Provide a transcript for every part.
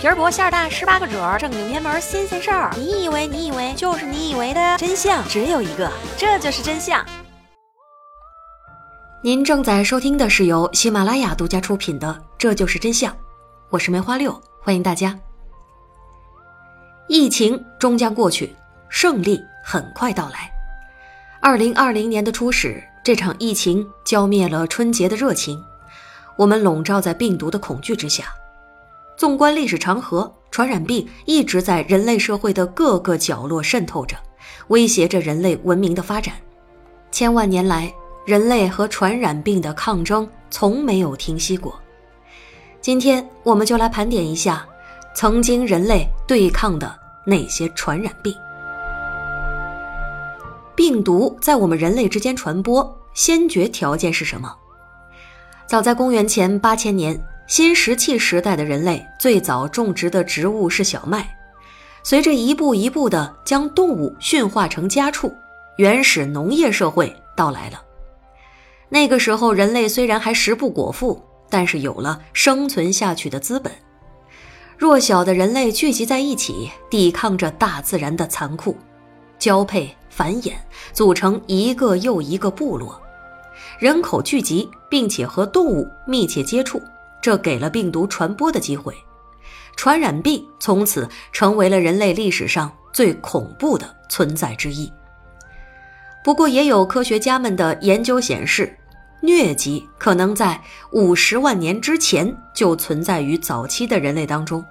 皮儿薄馅儿大，十八个褶儿，正经偏门新鲜事儿。你以为你以为就是你以为的真相只有一个，这就是真相。您正在收听的是由喜马拉雅独家出品的《这就是真相》，我是梅花六，欢迎大家。疫情终将过去，胜利很快到来。二零二零年的初始，这场疫情浇灭了春节的热情，我们笼罩在病毒的恐惧之下。纵观历史长河，传染病一直在人类社会的各个角落渗透着，威胁着人类文明的发展。千万年来，人类和传染病的抗争从没有停息过。今天，我们就来盘点一下曾经人类对抗的那些传染病。病毒在我们人类之间传播，先决条件是什么？早在公元前八千年。新石器时代的人类最早种植的植物是小麦，随着一步一步的将动物驯化成家畜，原始农业社会到来了。那个时候，人类虽然还食不果腹，但是有了生存下去的资本。弱小的人类聚集在一起，抵抗着大自然的残酷，交配繁衍，组成一个又一个部落，人口聚集，并且和动物密切接触。这给了病毒传播的机会，传染病从此成为了人类历史上最恐怖的存在之一。不过，也有科学家们的研究显示，疟疾可能在五十万年之前就存在于早期的人类当中。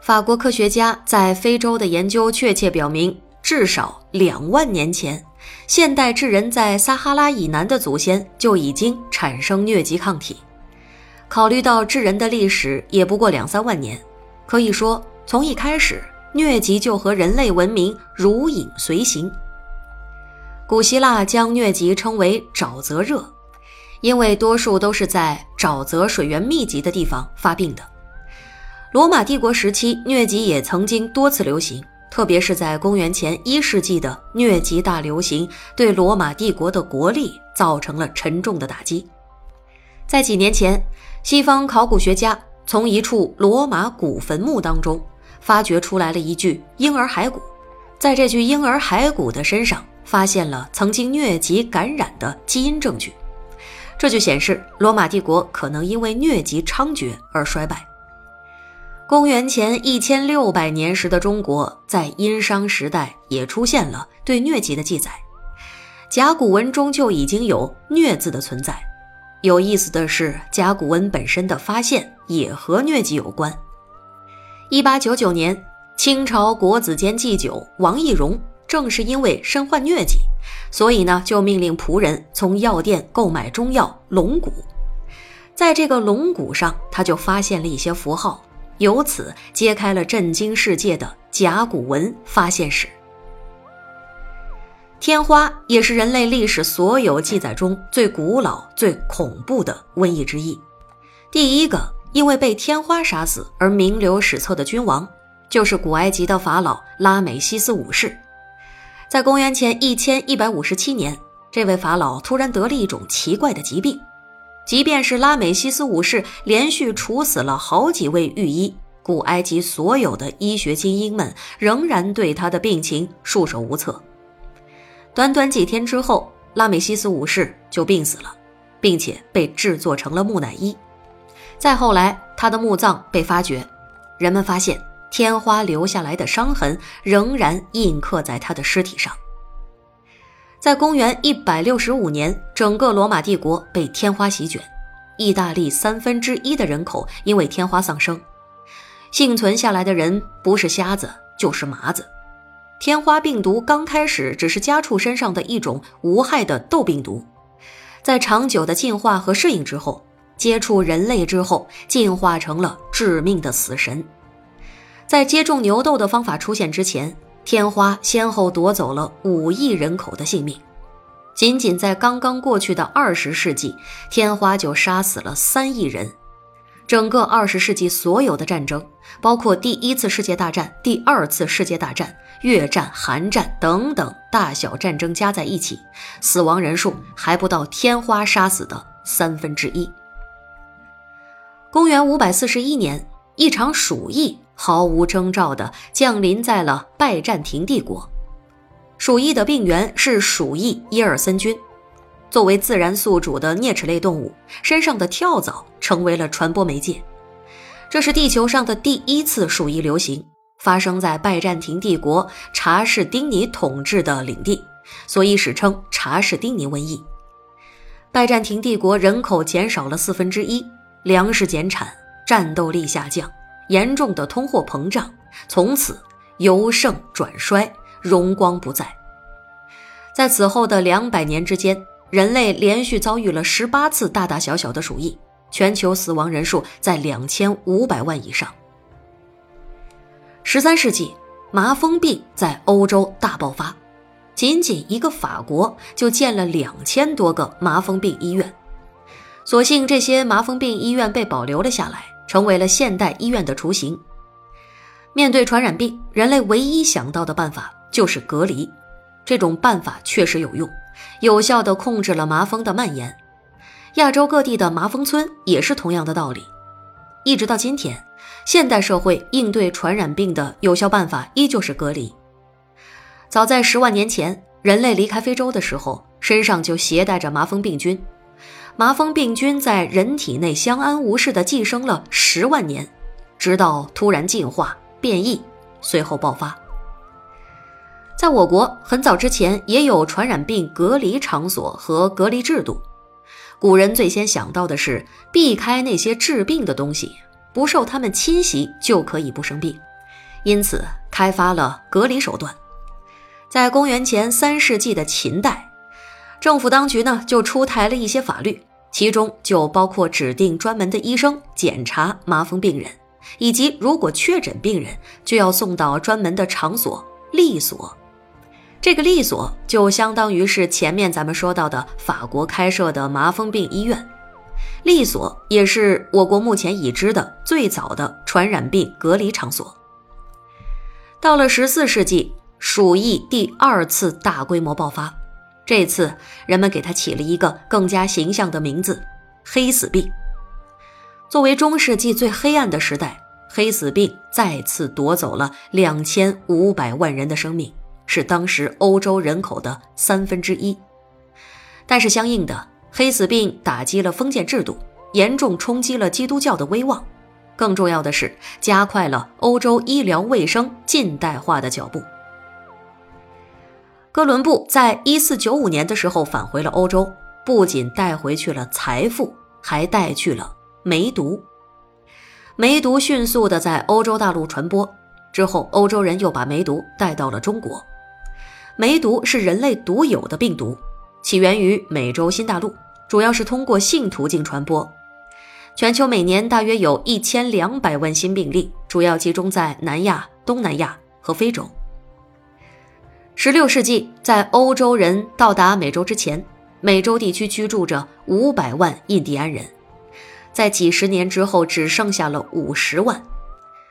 法国科学家在非洲的研究确切表明，至少两万年前，现代智人在撒哈拉以南的祖先就已经产生疟疾抗体。考虑到智人的历史也不过两三万年，可以说从一开始，疟疾就和人类文明如影随形。古希腊将疟疾称为沼泽热，因为多数都是在沼泽水源密集的地方发病的。罗马帝国时期，疟疾也曾经多次流行，特别是在公元前一世纪的疟疾大流行，对罗马帝国的国力造成了沉重的打击。在几年前。西方考古学家从一处罗马古坟墓当中发掘出来了一具婴儿骸骨，在这具婴儿骸骨的身上发现了曾经疟疾感染的基因证据，这就显示罗马帝国可能因为疟疾猖獗而衰败。公元前一千六百年时的中国，在殷商时代也出现了对疟疾的记载，甲骨文中就已经有“疟”字的存在。有意思的是，甲骨文本身的发现也和疟疾有关。一八九九年，清朝国子监祭酒王懿荣正是因为身患疟疾，所以呢就命令仆人从药店购买中药龙骨。在这个龙骨上，他就发现了一些符号，由此揭开了震惊世界的甲骨文发现史。天花也是人类历史所有记载中最古老、最恐怖的瘟疫之一。第一个因为被天花杀死而名留史册的君王，就是古埃及的法老拉美西斯五世。在公元前一千一百五十七年，这位法老突然得了一种奇怪的疾病。即便是拉美西斯五世连续处死了好几位御医，古埃及所有的医学精英们仍然对他的病情束手无策。短短几天之后，拉美西斯五世就病死了，并且被制作成了木乃伊。再后来，他的墓葬被发掘，人们发现天花留下来的伤痕仍然印刻在他的尸体上。在公元一百六十五年，整个罗马帝国被天花席卷，意大利三分之一的人口因为天花丧生，幸存下来的人不是瞎子就是麻子。天花病毒刚开始只是家畜身上的一种无害的痘病毒，在长久的进化和适应之后，接触人类之后，进化成了致命的死神。在接种牛痘的方法出现之前，天花先后夺走了五亿人口的性命。仅仅在刚刚过去的二十世纪，天花就杀死了三亿人。整个二十世纪所有的战争，包括第一次世界大战、第二次世界大战、越战、韩战等等大小战争加在一起，死亡人数还不到天花杀死的三分之一。公元五百四十一年，一场鼠疫毫无征兆地降临在了拜占庭帝国。鼠疫的病源是鼠疫耶尔森菌。作为自然宿主的啮齿类动物，身上的跳蚤成为了传播媒介。这是地球上的第一次鼠疫流行，发生在拜占庭帝国查士丁尼统治的领地，所以史称查士丁尼瘟疫。拜占庭帝国人口减少了四分之一，粮食减产，战斗力下降，严重的通货膨胀，从此由盛转衰，荣光不再。在此后的两百年之间，人类连续遭遇了十八次大大小小的鼠疫，全球死亡人数在两千五百万以上。十三世纪，麻风病在欧洲大爆发。仅仅一个法国就建了两千多个麻风病医院，所幸这些麻风病医院被保留了下来，成为了现代医院的雏形。面对传染病，人类唯一想到的办法就是隔离，这种办法确实有用，有效地控制了麻风的蔓延。亚洲各地的麻风村也是同样的道理。一直到今天，现代社会应对传染病的有效办法依旧是隔离。早在十万年前，人类离开非洲的时候，身上就携带着麻风病菌。麻风病菌在人体内相安无事地寄生了十万年，直到突然进化变异，随后爆发。在我国很早之前也有传染病隔离场所和隔离制度。古人最先想到的是避开那些治病的东西，不受他们侵袭就可以不生病，因此开发了隔离手段。在公元前三世纪的秦代，政府当局呢就出台了一些法律，其中就包括指定专门的医生检查麻风病人，以及如果确诊病人就要送到专门的场所利所。这个利所就相当于是前面咱们说到的法国开设的麻风病医院，利所也是我国目前已知的最早的传染病隔离场所。到了十四世纪。鼠疫第二次大规模爆发，这次人们给它起了一个更加形象的名字——黑死病。作为中世纪最黑暗的时代，黑死病再次夺走了两千五百万人的生命，是当时欧洲人口的三分之一。但是，相应的，黑死病打击了封建制度，严重冲击了基督教的威望。更重要的是，加快了欧洲医疗卫生近代化的脚步。哥伦布在一四九五年的时候返回了欧洲，不仅带回去了财富，还带去了梅毒。梅毒迅速的在欧洲大陆传播，之后欧洲人又把梅毒带到了中国。梅毒是人类独有的病毒，起源于美洲新大陆，主要是通过性途径传播。全球每年大约有一千两百万新病例，主要集中在南亚、东南亚和非洲。十六世纪，在欧洲人到达美洲之前，美洲地区居住着五百万印第安人，在几十年之后只剩下了五十万。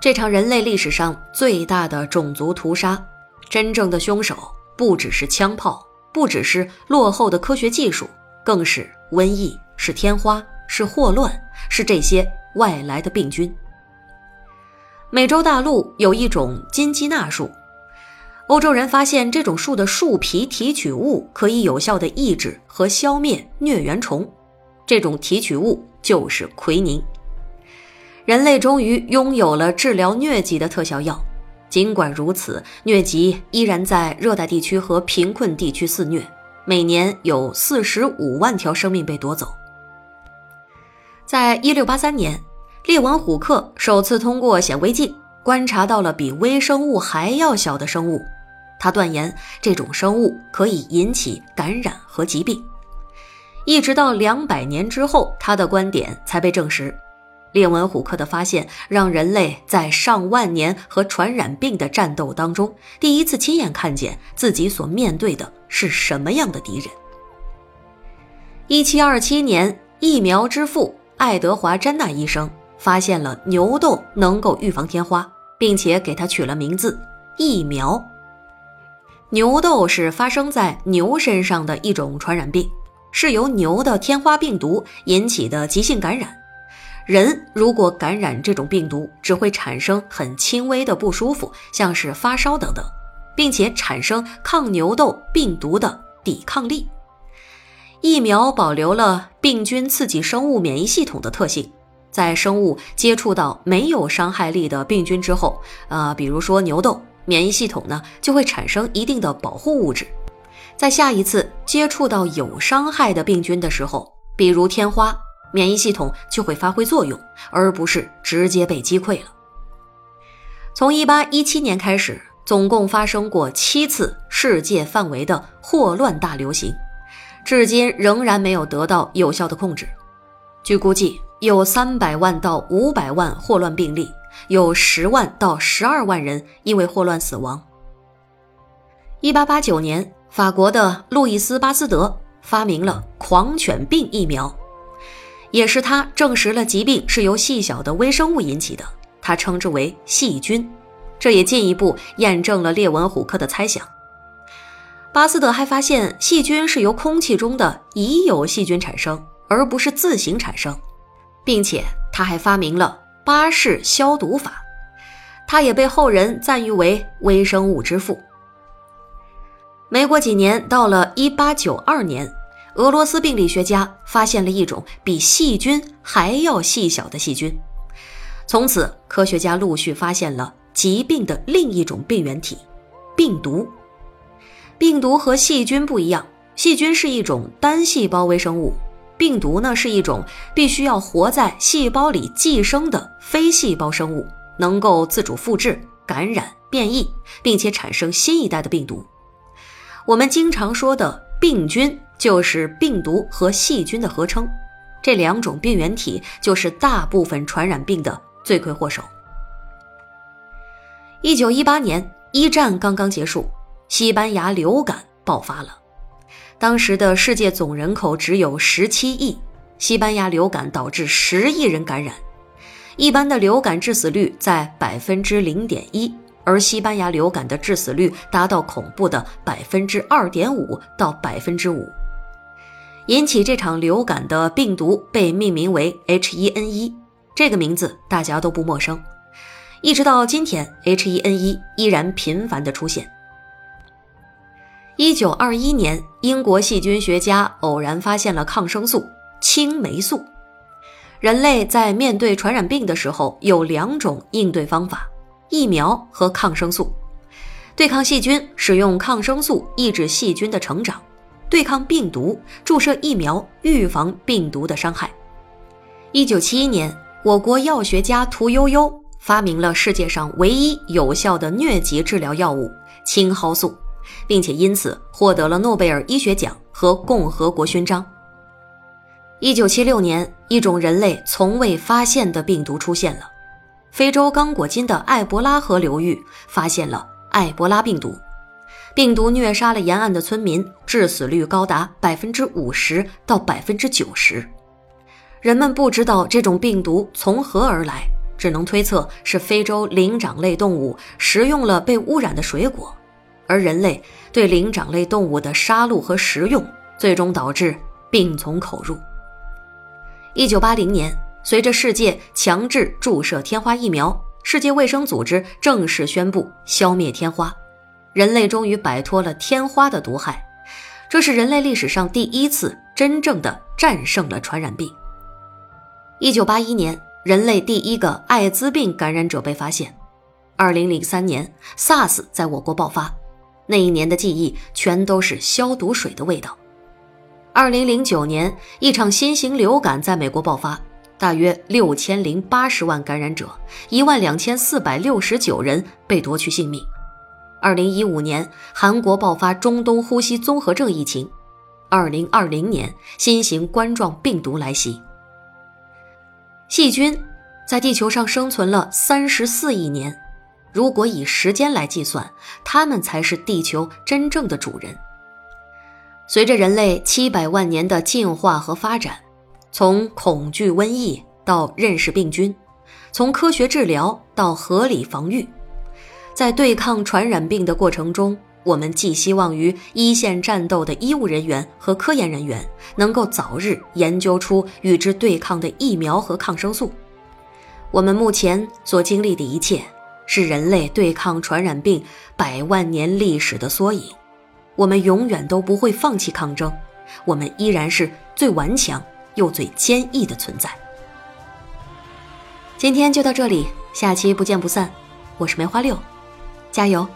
这场人类历史上最大的种族屠杀，真正的凶手不只是枪炮，不只是落后的科学技术，更是瘟疫，是天花，是霍乱，是这些外来的病菌。美洲大陆有一种金鸡纳树。欧洲人发现这种树的树皮提取物可以有效的抑制和消灭疟原虫，这种提取物就是奎宁。人类终于拥有了治疗疟疾的特效药。尽管如此，疟疾依然在热带地区和贫困地区肆虐，每年有四十五万条生命被夺走。在一六八三年，列文虎克首次通过显微镜观察到了比微生物还要小的生物。他断言这种生物可以引起感染和疾病，一直到两百年之后，他的观点才被证实。列文虎克的发现让人类在上万年和传染病的战斗当中，第一次亲眼看见自己所面对的是什么样的敌人。一七二七年，疫苗之父爱德华·詹纳医生发现了牛痘能够预防天花，并且给它取了名字——疫苗。牛痘是发生在牛身上的一种传染病，是由牛的天花病毒引起的急性感染。人如果感染这种病毒，只会产生很轻微的不舒服，像是发烧等等，并且产生抗牛痘病毒的抵抗力。疫苗保留了病菌刺激生物免疫系统的特性，在生物接触到没有伤害力的病菌之后，呃，比如说牛痘，免疫系统呢就会产生一定的保护物质，在下一次接触到有伤害的病菌的时候，比如天花。免疫系统就会发挥作用，而不是直接被击溃了。从1817年开始，总共发生过七次世界范围的霍乱大流行，至今仍然没有得到有效的控制。据估计，有300万到500万霍乱病例，有10万到12万人因为霍乱死亡。1889年，法国的路易斯·巴斯德发明了狂犬病疫苗。也是他证实了疾病是由细小的微生物引起的，他称之为细菌，这也进一步验证了列文虎克的猜想。巴斯德还发现细菌是由空气中的已有细菌产生，而不是自行产生，并且他还发明了巴氏消毒法，他也被后人赞誉为微生物之父。没过几年，到了1892年。俄罗斯病理学家发现了一种比细菌还要细小的细菌，从此科学家陆续发现了疾病的另一种病原体——病毒。病毒和细菌不一样，细菌是一种单细胞微生物，病毒呢是一种必须要活在细胞里寄生的非细胞生物，能够自主复制、感染、变异，并且产生新一代的病毒。我们经常说的病菌。就是病毒和细菌的合称，这两种病原体就是大部分传染病的罪魁祸首。一九一八年，一战刚刚结束，西班牙流感爆发了。当时的世界总人口只有十七亿，西班牙流感导致十亿人感染，一般的流感致死率在百分之零点一。而西班牙流感的致死率达到恐怖的百分之二点五到百分之五。引起这场流感的病毒被命名为 H1N1，这个名字大家都不陌生。一直到今天，H1N1 依然频繁的出现。1921年，英国细菌学家偶然发现了抗生素青霉素。人类在面对传染病的时候有两种应对方法：疫苗和抗生素。对抗细菌，使用抗生素抑制细菌的成长。对抗病毒，注射疫苗预防病毒的伤害。一九七一年，我国药学家屠呦呦发明了世界上唯一有效的疟疾治疗药物青蒿素，并且因此获得了诺贝尔医学奖和共和国勋章。一九七六年，一种人类从未发现的病毒出现了，非洲刚果金的艾博拉河流域发现了艾博拉病毒。病毒虐杀了沿岸的村民，致死率高达百分之五十到百分之九十。人们不知道这种病毒从何而来，只能推测是非洲灵长类动物食用了被污染的水果，而人类对灵长类动物的杀戮和食用，最终导致病从口入。一九八零年，随着世界强制注射天花疫苗，世界卫生组织正式宣布消灭天花。人类终于摆脱了天花的毒害，这是人类历史上第一次真正的战胜了传染病。一九八一年，人类第一个艾滋病感染者被发现。二零零三年，SARS 在我国爆发，那一年的记忆全都是消毒水的味道。二零零九年，一场新型流感在美国爆发，大约六千零八十万感染者，一万两千四百六十九人被夺去性命。二零一五年，韩国爆发中东呼吸综合症疫情；二零二零年，新型冠状病毒来袭。细菌在地球上生存了三十四亿年，如果以时间来计算，它们才是地球真正的主人。随着人类七百万年的进化和发展，从恐惧瘟疫到认识病菌，从科学治疗到合理防御。在对抗传染病的过程中，我们寄希望于一线战斗的医务人员和科研人员能够早日研究出与之对抗的疫苗和抗生素。我们目前所经历的一切，是人类对抗传染病百万年历史的缩影。我们永远都不会放弃抗争，我们依然是最顽强又最坚毅的存在。今天就到这里，下期不见不散。我是梅花六，加油！